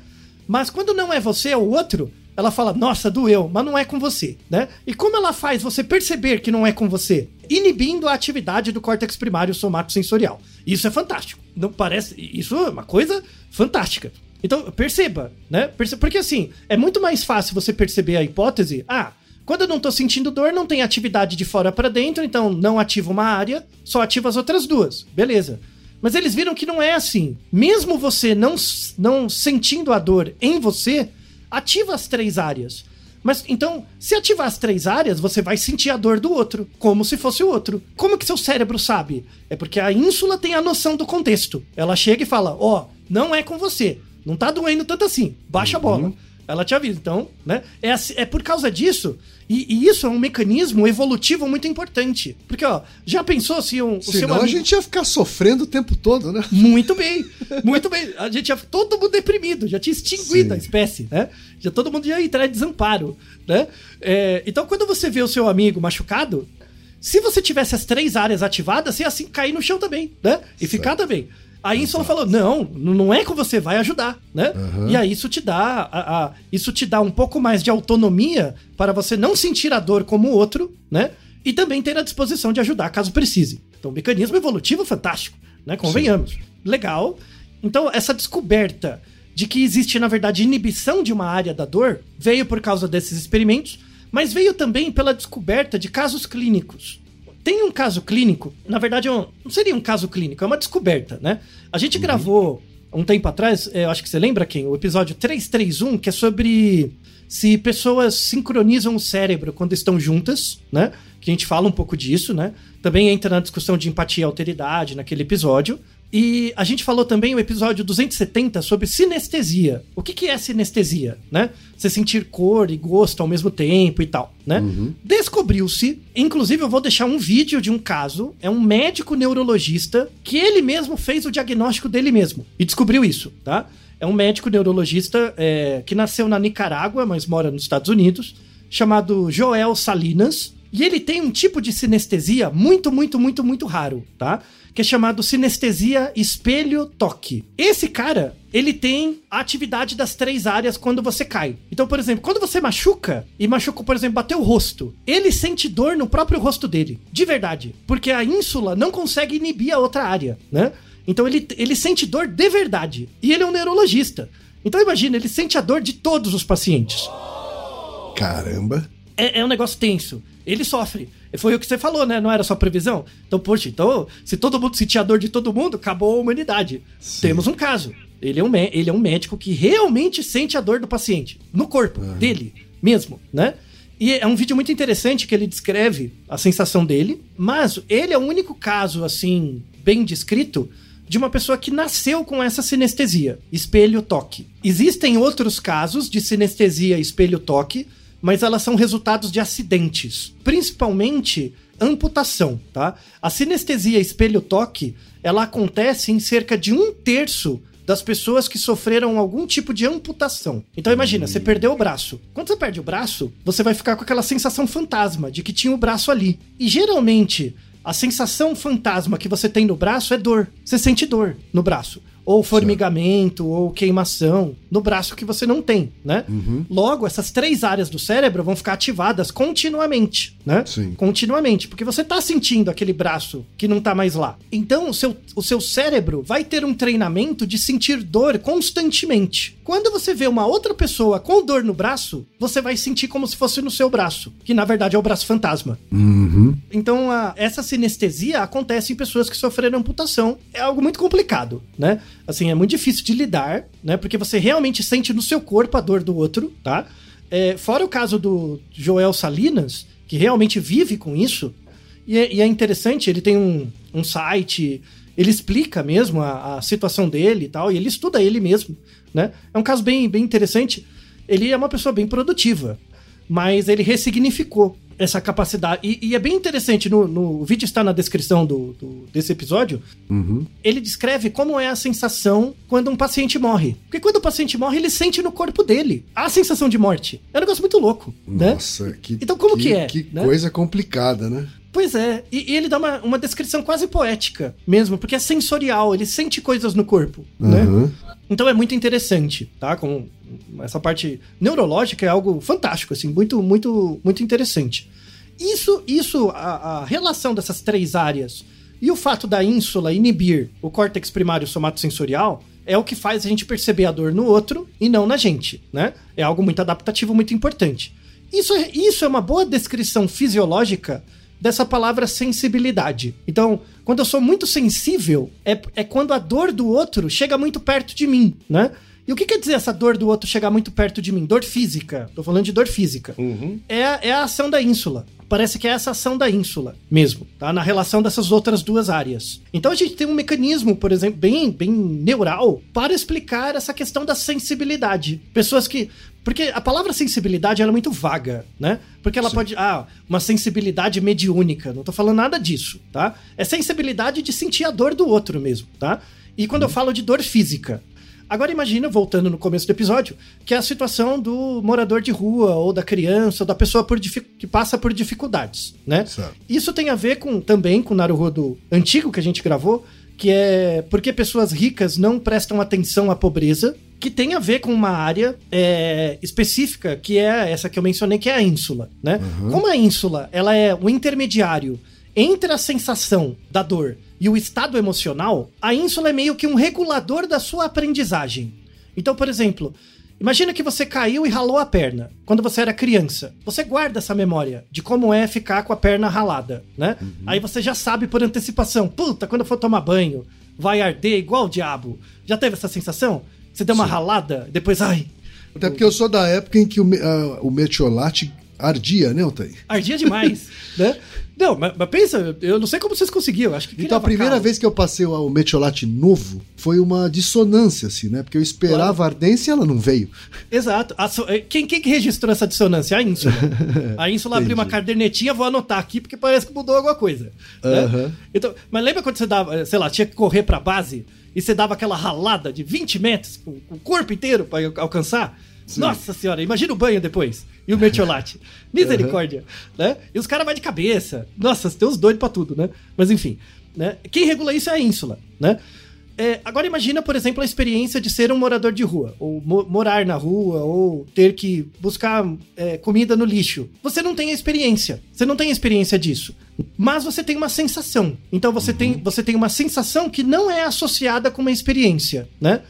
Mas quando não é você, é o outro, ela fala, nossa, doeu, mas não é com você, né? E como ela faz você perceber que não é com você? Inibindo a atividade do córtex primário somatosensorial. Isso é fantástico. Não parece. Isso é uma coisa fantástica. Então, perceba, né? Perce- Porque assim, é muito mais fácil você perceber a hipótese. Ah, quando eu não tô sentindo dor, não tem atividade de fora pra dentro, então não ativa uma área, só ativa as outras duas. Beleza. Mas eles viram que não é assim. Mesmo você não, não sentindo a dor em você, ativa as três áreas. Mas então, se ativar as três áreas, você vai sentir a dor do outro, como se fosse o outro. Como que seu cérebro sabe? É porque a ínsula tem a noção do contexto. Ela chega e fala: Ó, não é com você. Não tá doendo tanto assim. Baixa a bola. Ela te avisa. Então, né? É, é por causa disso. E, e isso é um mecanismo evolutivo muito importante. Porque, ó, já pensou se um, o seu Senão a amigo- gente ia ficar sofrendo o tempo todo, né? muito bem, muito bem. A gente já todo mundo deprimido, já tinha extinguido Sim. a espécie, né? Já todo mundo ia entrar em desamparo, né? É, então, quando você vê o seu amigo machucado, se você tivesse as três áreas ativadas, você ia assim cair no chão também, né? E ficar também. A ínsula falou: não, não é com você, vai ajudar, né? Aham. E aí isso te dá a- a- isso te dá um pouco mais de autonomia para você não sentir a dor como o outro, né? E também ter a disposição de ajudar caso precise. Então, mecanismo evolutivo fantástico, né? Convenhamos. Legal. Então, essa descoberta de que existe, na verdade, inibição de uma área da dor veio por causa desses experimentos, mas veio também pela descoberta de casos clínicos. Tem um caso clínico, na verdade, é um- não seria um caso clínico, é uma descoberta, né? A gente gravou um tempo atrás, é, eu acho que você lembra quem? O episódio 331, que é sobre se pessoas sincronizam o cérebro quando estão juntas, né? Que a gente fala um pouco disso, né? Também entra na discussão de empatia e alteridade naquele episódio. E a gente falou também o episódio 270 sobre sinestesia. O que, que é sinestesia, né? Você sentir cor e gosto ao mesmo tempo e tal, né? Descobriu-se, inclusive eu vou deixar um vídeo de um caso, é um médico neurologista que ele mesmo fez o diagnóstico dele mesmo e descobriu isso, tá? É um médico neurologista é, que nasceu na Nicarágua, mas mora nos Estados Unidos, chamado Joel Salinas. E ele tem um tipo de sinestesia muito, muito, muito, muito raro, tá? Que é chamado sinestesia espelho-toque. Esse cara, ele tem a atividade das três áreas quando você cai. Então, por exemplo, quando você machuca, e machuca, por exemplo, bateu o rosto, ele sente dor no próprio rosto dele. De verdade. Porque a ínsula não consegue inibir a outra área, né? Então ele, ele sente dor de verdade. E ele é um neurologista. Então imagina, ele sente a dor de todos os pacientes Caramba. é, é um negócio tenso. Ele sofre. Foi o que você falou, né? Não era só previsão? Então, poxa, então, se todo mundo sentir a dor de todo mundo, acabou a humanidade. Sim. Temos um caso. Ele é um, ele é um médico que realmente sente a dor do paciente. No corpo dele mesmo, né? E é um vídeo muito interessante que ele descreve a sensação dele, mas ele é o único caso, assim, bem descrito, de uma pessoa que nasceu com essa sinestesia, espelho-toque. Existem outros casos de sinestesia espelho-toque, mas elas são resultados de acidentes, principalmente amputação, tá? A sinestesia espelho-toque, ela acontece em cerca de um terço das pessoas que sofreram algum tipo de amputação. Então imagina, você perdeu o braço. Quando você perde o braço, você vai ficar com aquela sensação fantasma de que tinha o braço ali. E geralmente, a sensação fantasma que você tem no braço é dor. Você sente dor no braço. Ou formigamento, ou queimação no braço que você não tem, né? Logo, essas três áreas do cérebro vão ficar ativadas continuamente, né? Sim. Continuamente, porque você tá sentindo aquele braço que não tá mais lá. Então, o seu, o seu cérebro vai ter um treinamento de sentir dor constantemente. Quando você vê uma outra pessoa com dor no braço, você vai sentir como se fosse no seu braço, que na verdade é o braço fantasma. Uhum. Então, a- essa sinestesia acontece em pessoas que sofreram amputação. É algo muito complicado, né? Assim, é muito difícil de lidar, né? Porque você realmente sente no seu corpo a dor do outro, tá? É, fora o caso do Joel Salinas, que realmente vive com isso, e é, e é interessante, ele tem um, um site, ele explica mesmo a, a situação dele e tal, e ele estuda ele mesmo, né? É um caso bem, bem interessante. Ele é uma pessoa bem produtiva, mas ele ressignificou essa capacidade. E, e é bem interessante, no, no o vídeo está na descrição do, do- desse episódio, Uhum. ele descreve como é a sensação quando um paciente morre. Porque quando o paciente morre, ele sente no corpo dele a sensação de morte. É um negócio muito louco, né? Nossa, que, Então como que é, Que né? coisa complicada, né? Pois é, e, e ele dá uma, uma descrição quase poética mesmo, porque é sensorial, ele sente coisas no corpo, né? Aham. Então é muito interessante, tá? Com essa parte neurológica é algo fantástico, assim, muito, muito, muito interessante. Isso, isso, a, a relação dessas três áreas e o fato da ínsula inibir o córtex primário somatosensorial é o que faz a gente perceber a dor no outro e não na gente, né? É algo muito adaptativo, muito importante. Isso é, isso é uma boa descrição fisiológica dessa palavra sensibilidade. Então, quando eu sou muito sensível, é, é quando a dor do outro chega muito perto de mim, né? E o que quer dizer essa dor do outro chegar muito perto de mim? Dor física. Tô falando de dor física. É, a- é a ação da ínsula. Parece que é essa ação da ínsula mesmo, tá? Na relação dessas outras duas áreas. Então a gente tem um mecanismo, por exemplo, bem, bem neural para explicar essa questão da sensibilidade. Pessoas que. Porque a palavra sensibilidade ela é muito vaga, né? Porque ela pode. Ah, uma sensibilidade mediúnica. Não tô falando nada disso, tá? É sensibilidade de sentir a dor do outro mesmo, tá? E quando eu falo de dor física, Agora imagina, voltando no começo do episódio, que é a situação do morador de rua, ou da criança, ou da pessoa que passa por dificuldades, né? Certo. Isso tem a ver com também com o Naruhodo antigo que a gente gravou, que é Por que pessoas ricas não prestam atenção à pobreza, que tem a ver com uma área é, específica, que é essa que eu mencionei, que é a ínsula, né? Como a ínsula, ela é o intermediário entre a sensação da dor e o estado emocional, a ínsula é meio que um regulador da sua aprendizagem. Então, por exemplo, imagina que você caiu e ralou a perna quando você era criança. Você guarda essa memória de como é ficar com a perna ralada, né? Aí você já sabe por antecipação, puta, quando eu for tomar banho, vai arder igual o diabo. Já teve essa sensação? Você deu uma ralada, depois, ai, Até porque eu sou da época em que o, me- ah, o metiolate ardia, né, Altair? ardia demais, né? Não, mas, mas pensa, eu não sei como vocês conseguiam, acho que Então a primeira vez que eu passei o, metiolate novo foi uma dissonância, assim, né? Porque eu esperava a ardência e ela não veio. Exato. A so- Quem, quem que registrou essa dissonância? A ínsula. A ínsula abriu uma cadernetinha, vou anotar aqui porque parece que mudou alguma coisa. né? Então, mas lembra quando você dava, eh, sei lá, tinha que correr pra base e você dava aquela ralada de 20 metros com o corpo inteiro pra al- alcançar? Nossa senhora, imagina o banho depois. E o metiolate. Misericórdia. Né? E os caras vão de cabeça. Nossa, tem uns doidos pra tudo, né? Mas enfim. Né? Quem regula isso é a ínsula, né? É, agora imagina, por exemplo, a experiência de ser um morador de rua, ou mo- morar na rua, ou ter que buscar é, comida no lixo. Você não tem a experiência, você não tem a experiência disso, mas você tem uma sensação. Então você, tem, você tem uma sensação que não é associada com uma experiência, né?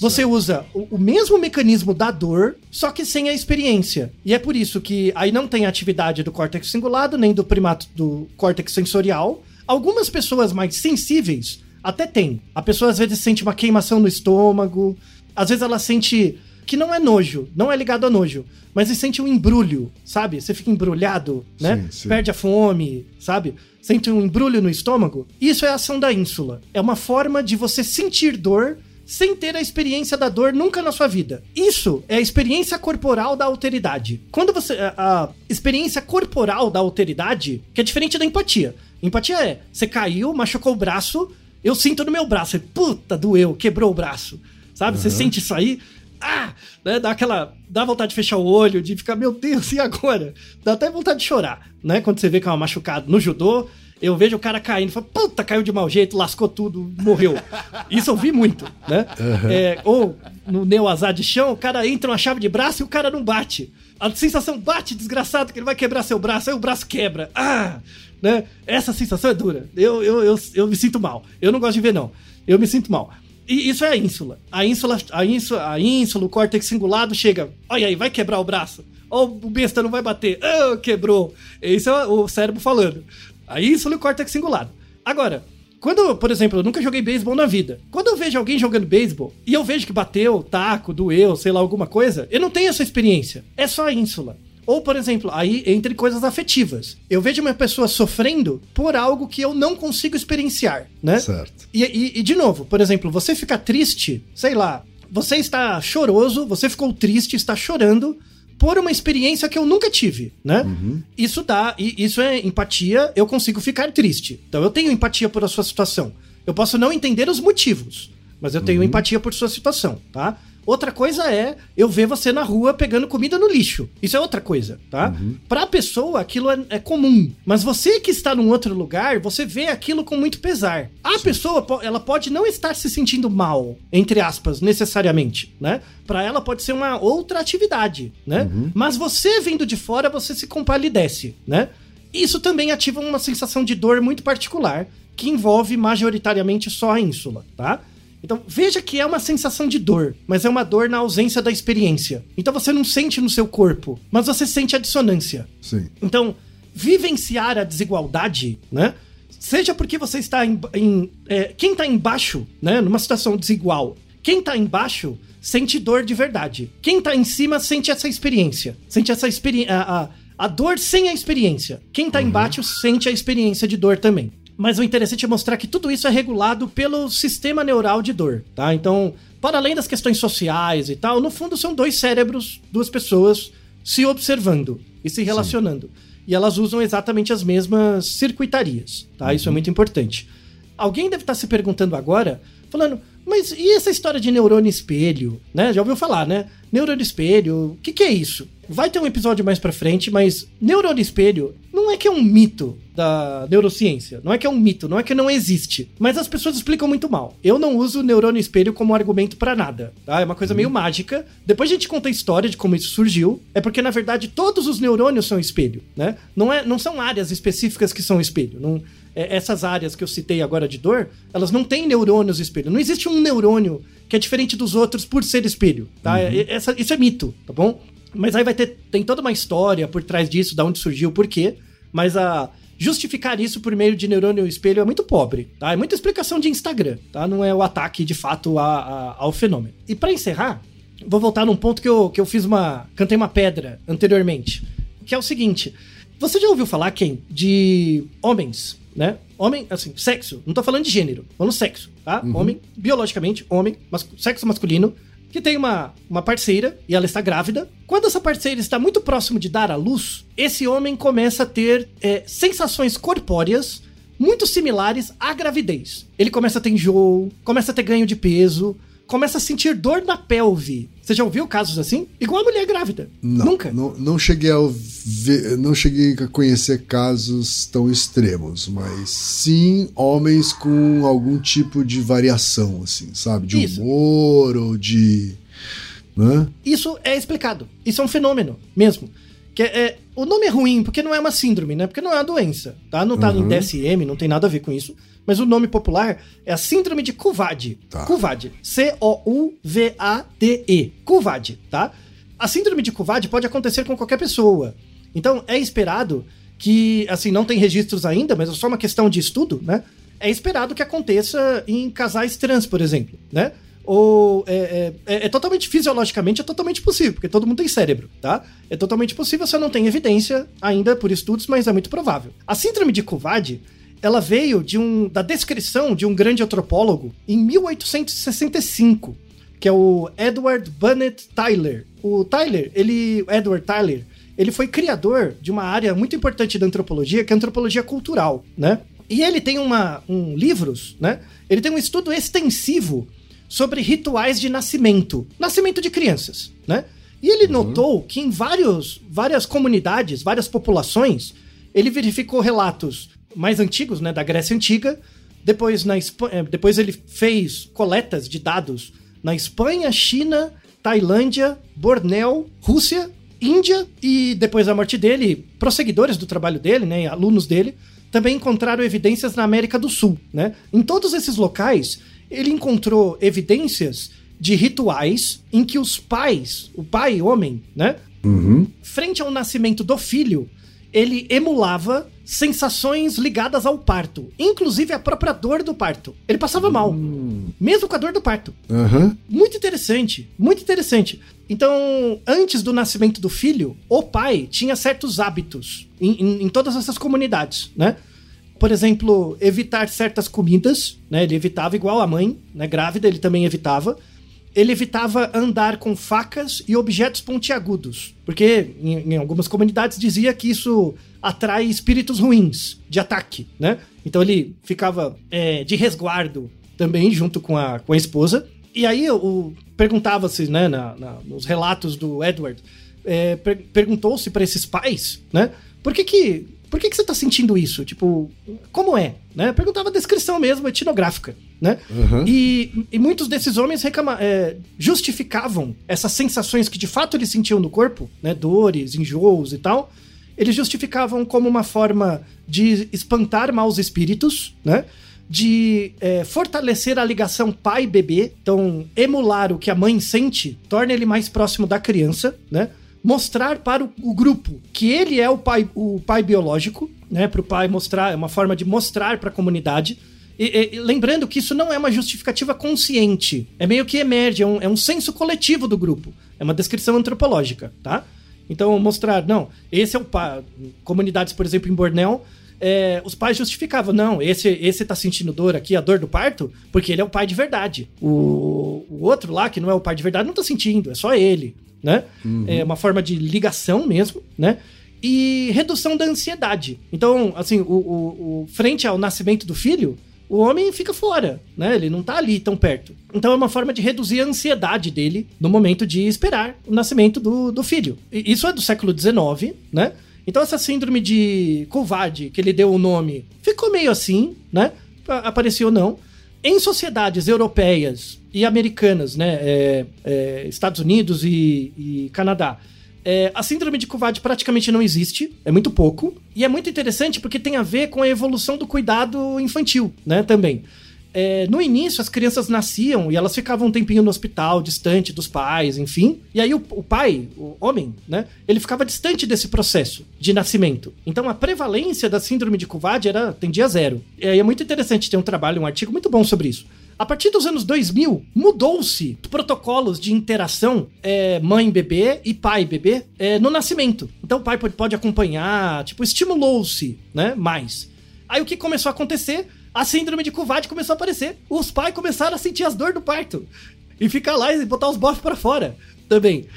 Você usa o, o mesmo mecanismo da dor, só que sem a experiência. E é por isso que aí não tem atividade do córtex cingulado, nem do primato do córtex sensorial. Algumas pessoas mais sensíveis até tem. A pessoa às vezes sente uma queimação no estômago, às vezes ela sente que não é nojo, não é ligado a nojo, mas você sente um embrulho, sabe? Você fica embrulhado, né? Sim, sim. Perde a fome, sabe? Sente um embrulho no estômago. Isso é a ação da ínsula. É uma forma de você sentir dor sem ter a experiência da dor nunca na sua vida. Isso é a experiência corporal da alteridade. Quando você. A, a experiência corporal da alteridade, que é diferente da empatia. Empatia é: você caiu, machucou o braço, eu sinto no meu braço. Puta, doeu, quebrou o braço. Sabe? Você sente isso aí. Ah! Né? Dá aquela. Dá vontade de fechar o olho, de ficar, meu Deus, e agora? Dá até vontade de chorar, né? Quando você vê que é uma machucado no judô. Eu vejo o cara caindo, falo, puta, caiu de mau jeito, lascou tudo, morreu. Isso eu vi muito, né? É, ou no neoazar de chão, o cara entra uma chave de braço e o cara não bate. A sensação bate, desgraçado, que ele vai quebrar seu braço, aí o braço quebra. Ah! Né? Essa sensação é dura. Eu, eu, eu, eu me sinto mal. Eu não gosto de ver, não. Eu me sinto mal. E isso é a ínsula. A ínsula, a ínsula, a ínsula o córtex cingulado chega. Olha aí, vai quebrar o braço. Ó, o besta não vai bater. Ah, quebrou. Isso é o cérebro falando. A ínsula e o córtex cingulado. Agora, quando, por exemplo, eu nunca joguei beisebol na vida. Quando eu vejo alguém jogando beisebol e eu vejo que bateu, taco, doeu, sei lá, alguma coisa, eu não tenho essa experiência. É só a ínsula. Ou, por exemplo, aí entre coisas afetivas. Eu vejo uma pessoa sofrendo por algo que eu não consigo experienciar, né? Certo. E, e- e, de novo, por exemplo, você fica triste, sei lá, você está choroso, você ficou triste, está chorando por uma experiência que eu nunca tive, né? Isso dá, e isso é empatia, eu consigo ficar triste. Então eu tenho empatia por a sua situação. Eu posso não entender os motivos, mas eu tenho empatia por sua situação, tá? Outra coisa é eu ver você na rua pegando comida no lixo. Isso é outra coisa, tá? Pra pessoa, aquilo é, é comum. Mas você que está num outro lugar, você vê aquilo com muito pesar. A pessoa, po- ela pode não estar se sentindo mal, entre aspas, necessariamente, né? Pra ela pode ser uma outra atividade, né? Mas você vindo de fora, você se compadece, né? Isso também ativa uma sensação de dor muito particular, que envolve majoritariamente só a ínsula, tá? Então, veja que é uma sensação de dor, mas é uma dor na ausência da experiência. Então você não sente no seu corpo, mas você sente a dissonância. Sim. Então, vivenciar a desigualdade, né? Seja porque você está em. em- é, quem está embaixo, né? Numa situação desigual. Quem está embaixo sente dor de verdade. Quem está em cima sente essa experiência. Sente essa experiência. A, a, dor sem a experiência. Quem está embaixo sente a experiência de dor também. Mas o interessante é mostrar que tudo isso é regulado pelo sistema neural de dor, tá? Então, para além das questões sociais e tal, no fundo são dois cérebros, duas pessoas se observando e se relacionando. E elas usam exatamente as mesmas circuitarias, tá? Isso é muito importante. Alguém deve estar se perguntando agora, falando, mas e essa história de neurônio espelho, né? Já ouviu falar, né? Neurônio espelho, o que, que é isso? Vai ter um episódio mais pra frente, mas neurônio espelho não é que é um mito da neurociência, não é que é um mito, não é que não existe, mas as pessoas explicam muito mal. Eu não uso o neurônio espelho como argumento para nada, tá? É uma coisa meio mágica. Depois a gente conta a história de como isso surgiu, é porque na verdade todos os neurônios são espelho, né? Não, é, não são áreas específicas que são espelho. Não, é, essas áreas que eu citei agora de dor, elas não têm neurônios espelho. Não existe um neurônio que é diferente dos outros por ser espelho, tá? Uhum. Essa, isso é mito, tá bom? Mas aí vai ter tem toda uma história por trás disso, da onde surgiu, por quê. Mas a justificar isso por meio de neurônio espelho é muito pobre, tá? É muita explicação de Instagram, tá? Não é o ataque de fato a, a, ao fenômeno. E para encerrar, vou voltar num ponto que eu, que eu fiz uma. cantei uma pedra anteriormente, que é o seguinte. Você já ouviu falar, quem? De homens, né? Homem, assim, sexo. Não tô falando de gênero, falando sexo, tá? Uhum. Homem, biologicamente, homem, mas, sexo masculino que tem uma, uma parceira e ela está grávida. Quando essa parceira está muito próximo de dar à luz, esse homem começa a ter é, sensações corpóreas muito similares à gravidez. Ele começa a ter enjoo, começa a ter ganho de peso, começa a sentir dor na pelve. Você já ouviu casos assim? Igual a mulher grávida. Não, Nunca. Não, não cheguei a ver, não cheguei a conhecer casos tão extremos, mas sim homens com algum tipo de variação, assim, sabe? De Isso. humor ou de. Né? Isso é explicado. Isso é um fenômeno mesmo. Que é, é, o nome é ruim porque não é uma síndrome, né? Porque não é uma doença, tá? Não tá uhum. em DSM, não tem nada a ver com isso mas o nome popular é a Síndrome de Couvade. Tá. Couvade. C-O-U-V-A-D-E. Couvade, tá? A Síndrome de Couvade pode acontecer com qualquer pessoa. Então, é esperado que, assim, não tem registros ainda, mas é só uma questão de estudo, né? É esperado que aconteça em casais trans, por exemplo, né? Ou é, é, é, é totalmente fisiologicamente é totalmente possível, porque todo mundo tem cérebro, tá? É totalmente possível, você não tem evidência ainda por estudos, mas é muito provável. A síndrome de Couvade ela veio de um, da descrição de um grande antropólogo em 1865, que é o Edward Burnett Tyler. O Tyler, ele, Edward Tyler, ele foi criador de uma área muito importante da antropologia, que é a antropologia cultural, né? E ele tem uma, um livros, né? Ele tem um estudo extensivo sobre rituais de nascimento, nascimento de crianças, né? E ele uhum. notou que em vários, várias comunidades, várias populações, ele verificou relatos mais antigos, né, da Grécia Antiga. Depois, na Espanha, depois ele fez coletas de dados na Espanha, China, Tailândia, Bornéu, Rússia, Índia e depois da morte dele, prosseguidores do trabalho dele, né, alunos dele, também encontraram evidências na América do Sul, né? Em todos esses locais, ele encontrou evidências de rituais em que os pais, o pai homem, né, uhum. frente ao nascimento do filho, ele emulava sensações ligadas ao parto, inclusive a própria dor do parto. Ele passava mal, hum. mesmo com a dor do parto. Uhum. Muito interessante, muito interessante. Então, antes do nascimento do filho, o pai tinha certos hábitos em, em, em todas essas comunidades, né? Por exemplo, evitar certas comidas, né? Ele evitava igual a mãe, né? Grávida, ele também evitava ele evitava andar com facas e objetos pontiagudos, porque em, em, algumas comunidades dizia que isso atrai espíritos ruins de ataque, né? Então ele ficava é, de resguardo também junto com a, com a esposa. E aí perguntava-se, né, na, na, nos relatos do Edward, é, per, perguntou-se para esses pais, né, por que que por que, que você tá sentindo isso? Tipo, como é? Né? Perguntava a descrição mesmo, etnográfica, né? Uhum. E, e, muitos desses homens reclama, é, justificavam essas sensações que de fato eles sentiam no corpo, né? Dores, enjoos e tal, eles justificavam como uma forma de espantar maus espíritos, né? De é, fortalecer a ligação pai-bebê, então emular o que a mãe sente torna ele mais próximo da criança, né? Mostrar para o, o grupo que ele é o pai, o pai biológico, né? Para o pai mostrar, é uma forma de mostrar para a comunidade. E, e, lembrando que isso não é uma justificativa consciente, é meio que emerge, é um, é um senso coletivo do grupo, é uma descrição antropológica, tá? Então, mostrar, não, esse é o pai. Comunidades, por exemplo, em Bornéu, é, os pais justificavam, não, esse, esse tá sentindo dor aqui, a dor do parto, porque ele é o pai de verdade. O, o outro lá, que não é o pai de verdade, não tá sentindo, é só ele, né? Uhum. É uma forma de ligação mesmo, né? E redução da ansiedade. Então, assim, o, o, o frente ao nascimento do filho, o homem fica fora, né? Ele não tá ali tão perto. Então é uma forma de reduzir a ansiedade dele no momento de esperar o nascimento do, do filho. E isso é do século XIX, né? Então essa síndrome de covarde, que ele deu o nome, ficou meio assim, né? Apareceu não. Em sociedades europeias e americanas, né? é, é, Estados Unidos e, e Canadá, é, a síndrome de covarde praticamente não existe, é muito pouco. E é muito interessante porque tem a ver com a evolução do cuidado infantil, né? Também. É, no início, as crianças nasciam e elas ficavam um tempinho no hospital, distante dos pais, enfim. E aí o, o pai, o homem, né? Ele ficava distante desse processo de nascimento. Então a prevalência da síndrome de Covarde era tendia a zero. E aí é muito interessante ter um trabalho, um artigo muito bom sobre isso. A partir dos anos 2000, mudou-se protocolos de interação é, mãe-bebê e pai-bebê é, no nascimento. Então o pai pode, pode acompanhar, tipo, estimulou-se, né, mais. Aí o que começou a acontecer? A síndrome de Covarde começou a aparecer. Os pais começaram a sentir as dores do parto. E ficar lá e botar os bofs pra fora também.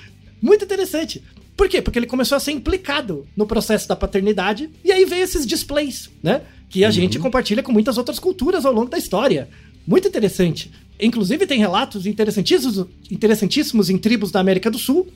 Muito interessante. Por quê? Porque ele começou a ser implicado no processo da paternidade. E aí veio esses displays, né? Que a gente compartilha com muitas outras culturas ao longo da história. Muito interessante. Inclusive, tem relatos interessantíssimos, interessantíssimos em tribos da América do Sul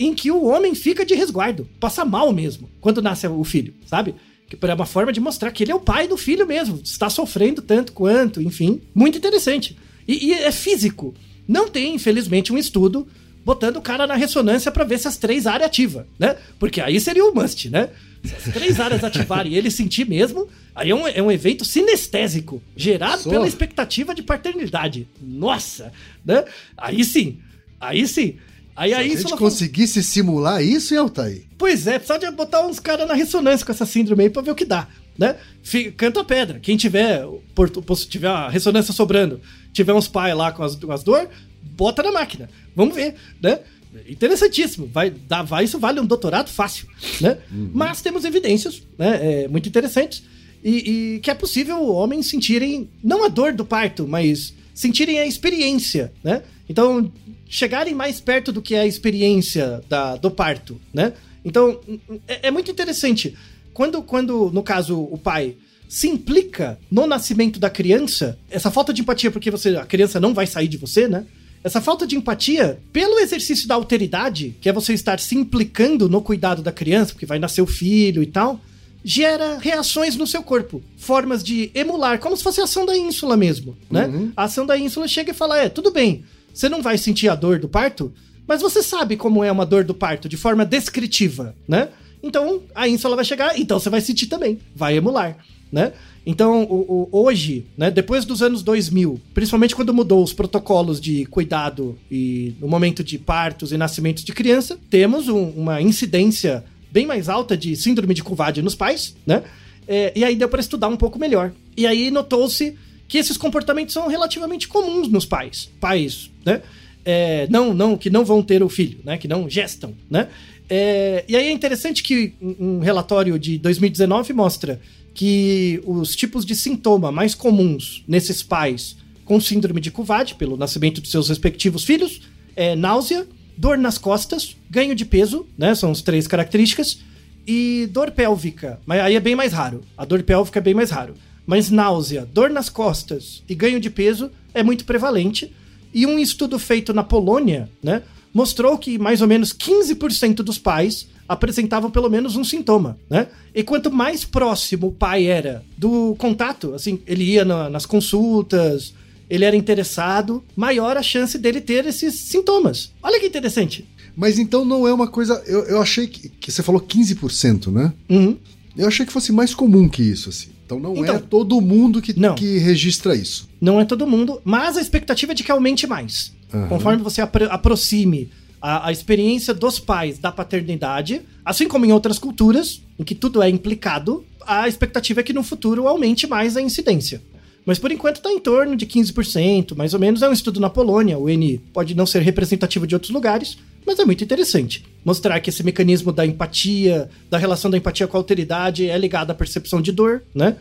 em que o homem fica de resguardo, passa mal mesmo, quando nasce o filho, sabe? Que é uma forma de mostrar que ele é o pai do filho mesmo, está sofrendo tanto quanto, enfim. Muito interessante. E, e é físico. Não tem, infelizmente, um estudo botando o cara na ressonância para ver se as três áreas ativa, né? Porque aí seria o must, né? Se as três áreas ativarem e ele sentir mesmo, aí é um, é um evento sinestésico, gerado Só. pela expectativa de paternidade. Nossa, né? Aí sim, aí sim. Aí, Se aí a gente conseguisse simular isso, hein, Altair? Pois é, precisa de botar uns caras na ressonância com essa síndrome aí pra ver o que dá, né? Fi- Canta a pedra. Quem tiver, por, tiver a ressonância sobrando, tiver uns pais lá com as, com as dor, bota na máquina. Vamos ver, né? Interessantíssimo. Vai, dar, vai, isso vale um doutorado fácil, né? Mas temos evidências, né? é, muito interessantes. E, e que é possível homens sentirem, não a dor do parto, mas sentirem a experiência, né? Então, chegarem mais perto do que é a experiência da, do parto, né? Então, é, é muito interessante. Quando, quando, no caso, o pai se implica no nascimento da criança, essa falta de empatia, porque você, a criança não vai sair de você, né? Essa falta de empatia, pelo exercício da alteridade, que é você estar se implicando no cuidado da criança, porque vai nascer o filho e tal, gera reações no seu corpo, formas de emular, como se fosse a ação da ínsula mesmo, né? A ação da ínsula chega e fala: é, tudo bem, você não vai sentir a dor do parto, mas você sabe como é uma dor do parto de forma descritiva, né? Então a ínsula vai chegar, então você vai sentir também, vai emular, né? Então, o- o- hoje, né, depois dos anos 2000, principalmente quando mudou os protocolos de cuidado e no momento de partos e nascimentos de criança, temos um- uma incidência bem mais alta de síndrome de Covarde nos pais, né? É, e aí deu para estudar um pouco melhor. E aí notou-se que esses comportamentos são relativamente comuns nos pais. Pais, né? É, não, não, que não vão ter o filho, né? Que não gestam, né? É, e aí é interessante que um relatório de 2019 mostra que os tipos de sintoma mais comuns nesses pais com síndrome de Covarde, pelo nascimento dos seus respectivos filhos, é náusea, dor nas costas, ganho de peso, né? São as três características. E dor pélvica, mas aí é bem mais raro. A dor pélvica é bem mais raro. Mas náusea, dor nas costas e ganho de peso é muito prevalente. E um estudo feito na Polônia, né, mostrou que mais ou menos 15% dos pais apresentavam pelo menos um sintoma, né? E quanto mais próximo o pai era do contato, assim, ele ia na- nas consultas, ele era interessado, maior a chance dele ter esses sintomas. Olha que interessante. Mas então não é uma coisa. Eu, eu achei que, que você falou 15%, né? Uhum. Eu achei que fosse mais comum que isso, assim. Então não Então- é todo mundo que, Não. que registra isso. Não é todo mundo, mas a expectativa é de que aumente mais. Aham. Conforme você apro- aproxime a, a experiência dos pais da paternidade, assim como em outras culturas, em que tudo é implicado, a expectativa é que no futuro aumente mais a incidência. Mas por enquanto está em torno de 15%, mais ou menos. É um estudo na Polônia, o N pode não ser representativo de outros lugares, mas é muito interessante. Mostrar que esse mecanismo da empatia, da relação da empatia com a alteridade é ligado à percepção de dor, né?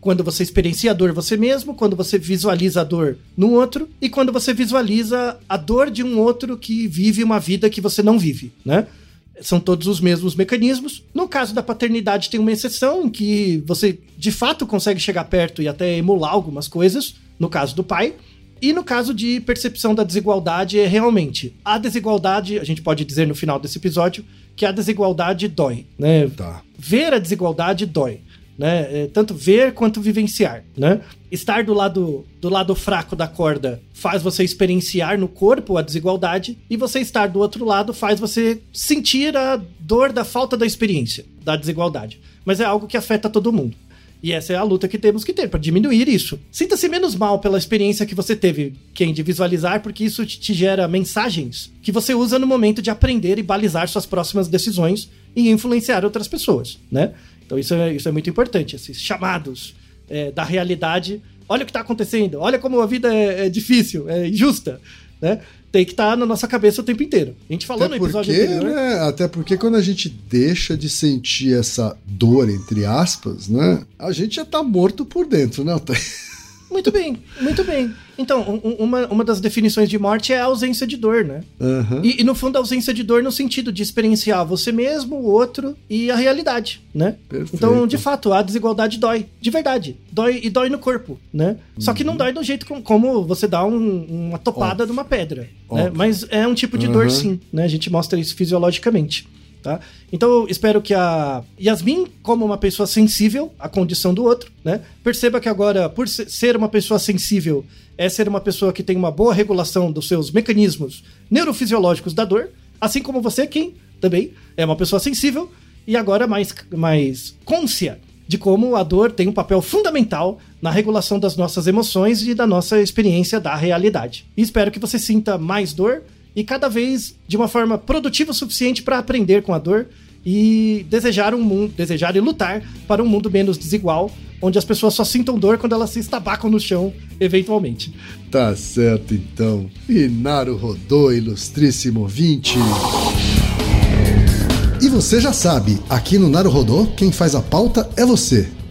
Quando você experiencia a dor você mesmo, quando você visualiza a dor no outro e quando você visualiza a dor de um outro que vive uma vida que você não vive, né? São todos os mesmos mecanismos. No caso da paternidade, tem uma exceção em que você de fato consegue chegar perto e até emular algumas coisas, no caso do pai. E no caso de percepção da desigualdade, é realmente a desigualdade, a gente pode dizer no final desse episódio, que a desigualdade dói, né? Tá. Ver a desigualdade dói. Né? É, tanto ver quanto vivenciar, né? Estar do lado do lado fraco da corda faz você experienciar no corpo a desigualdade e você estar do outro lado faz você sentir a dor da falta da experiência, da desigualdade. Mas é algo que afeta todo mundo. E essa é a luta que temos que ter para diminuir isso. Sinta-se menos mal pela experiência que você teve, quem de visualizar, porque isso te gera mensagens que você usa no momento de aprender e balizar suas próximas decisões e influenciar outras pessoas, né? Então isso é, isso é muito importante, esses chamados é, da realidade. Olha o que está acontecendo, olha como a vida é, é difícil, é injusta, né? Tem que estar tá na nossa cabeça o tempo inteiro. A gente falou Até no episódio porque, anterior. né, até porque quando a gente deixa de sentir essa dor, entre aspas, né? A gente já tá morto por dentro, né, Altair? Muito bem, muito bem. Então, um- um- uma, uma das definições de morte é a ausência de dor, né? Aham. E, e, no fundo, a ausência de dor no sentido de experienciar você mesmo, o outro e a realidade, né? Perfeito. Então, de fato, a desigualdade dói. De verdade. Dói e dói no corpo, né? Só que Uhum. não dói do jeito com- como você dá um- uma topada numa pedra, né? Óbvio. Mas é um tipo de dor, Uhum. sim, né? A gente mostra isso fisiologicamente. Tá? Então eu espero que a Yasmin, como uma pessoa sensível à condição do outro, né, perceba que agora, por se- ser uma pessoa sensível, é ser uma pessoa que tem uma boa regulação dos seus mecanismos neurofisiológicos da dor, assim como você, Kim, também é uma pessoa sensível e agora mais, mais côncia de como a dor tem um papel fundamental na regulação das nossas emoções e da nossa experiência da realidade. E espero que você sinta mais dor e cada vez de uma forma produtiva o suficiente para aprender com a dor e desejar um mundo, desejar e lutar para um mundo menos desigual, onde as pessoas só sintam dor quando elas se estabacam no chão, eventualmente. Tá certo, então. Inaro Rodô, ilustríssimo ouvinte. E você já sabe, aqui no Naro Rodô, quem faz a pauta é você.